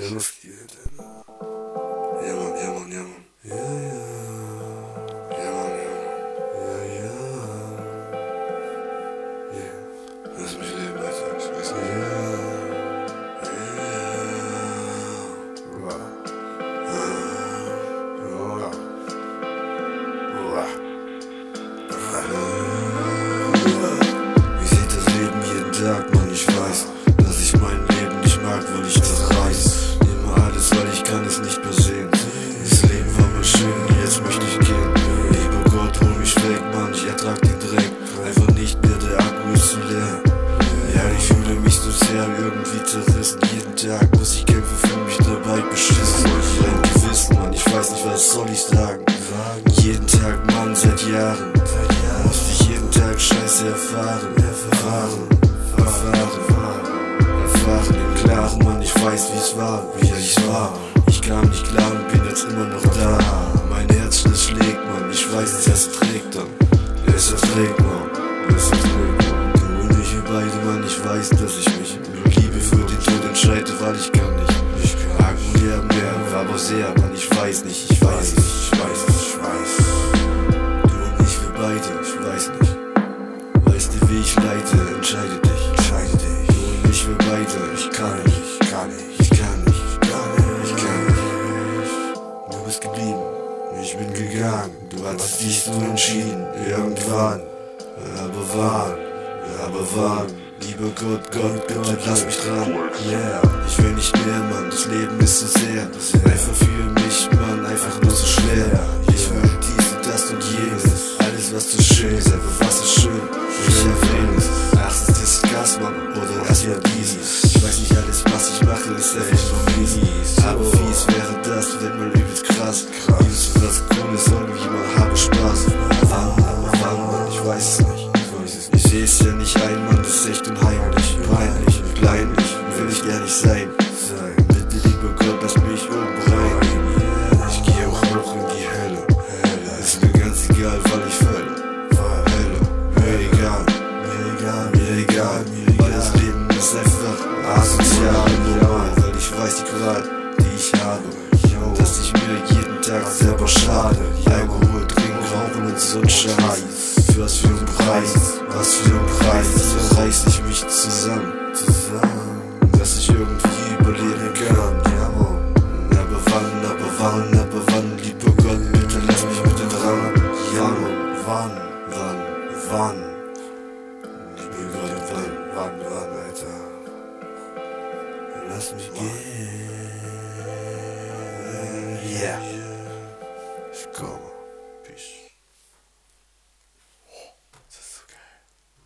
Ja, was geht, Alter? Ja, Mann, ja, Mann, ja, Mann. Zu leer. Ja, ich fühle mich so sehr irgendwie zerrissen. Jeden Tag muss ich kämpfen, fühle mich dabei beschissen. Ein Gewissen, Mann, ich weiß nicht, was soll ich sagen. Jeden Tag, Mann, seit Jahren. Musste ich jeden Tag Scheiße erfahren. Erfahren, erfahren, erfahren. Im Klaren, Mann, ich weiß, wie es war, wie ich war. Ich kam nicht klar und bin jetzt immer noch da. Mein Herz schlägt, Mann, ich weiß, es trägt dann. Es erträgt, Mann, weiß, dass ich mich Liebe für den Tod entscheide, weil ich kann nicht. Ich mag ja mehr, aber sehr, Mann, ich weiß nicht, ich weiß nicht, ich weiß nicht, ich weiß. Du und ich, wir beide, ich weiß nicht. Weißt du, wie ich leite, entscheide dich, entscheide dich. Du und ich, wir beide, ich kann nicht, ich kann nicht, ich ich kann nicht, ich kann nicht. Du bist geblieben, ich bin gegangen. Du hattest dich so entschieden, irgendwann. Aber wann, aber wann? Lieber Gott, Gott, bitte lass mich dran. Yeah, ich will nicht mehr, Mann, das Leben ist so sehr. Einfach für mich, Mann, einfach nur so schwer. Ich will dies und das und jenes. Alles, was so schön ist, aber was ist schön? Ich erwähne es. Ist das Gas, Mann, oder erst mal dieses. Ich weiß nicht, alles, was ich mache, ist einfach nur mies. Aber fies wäre das, wenn mal übelst krass. Übelst was Cooles, irgendwie mal Es ja nicht ein, Mann, das ist echt unheimlich. Peinlich kleinlich, will ich gar nicht sein. Bitte, lieber Gott, lass mich oben rein. Ich geh auch hoch in die Hölle. Ist mir ganz egal, weil ich falle. Hölle, mir egal, mir egal, mir egal, mir egal. Weil das Leben ist einfach asozial und normal, weil ich weiß die Qual, die ich habe. Dass ich mir jeden Tag selber schade. Alkohol, trinken, rauchen und so ein Scheiß. Was für ein Preis, was für ein Preis. So reiß ich mich zusammen, zusammen. Dass ich irgendwie überleben kann. Ja, Mann. Aber wann, aber wann, aber wann, lieber Gott, bitte lass mich mit dir dran. Ja, Mann. Wann, wann, wann? Lieber Gott, wann, wann, wann, Alter? Lass mich gehen. Yeah.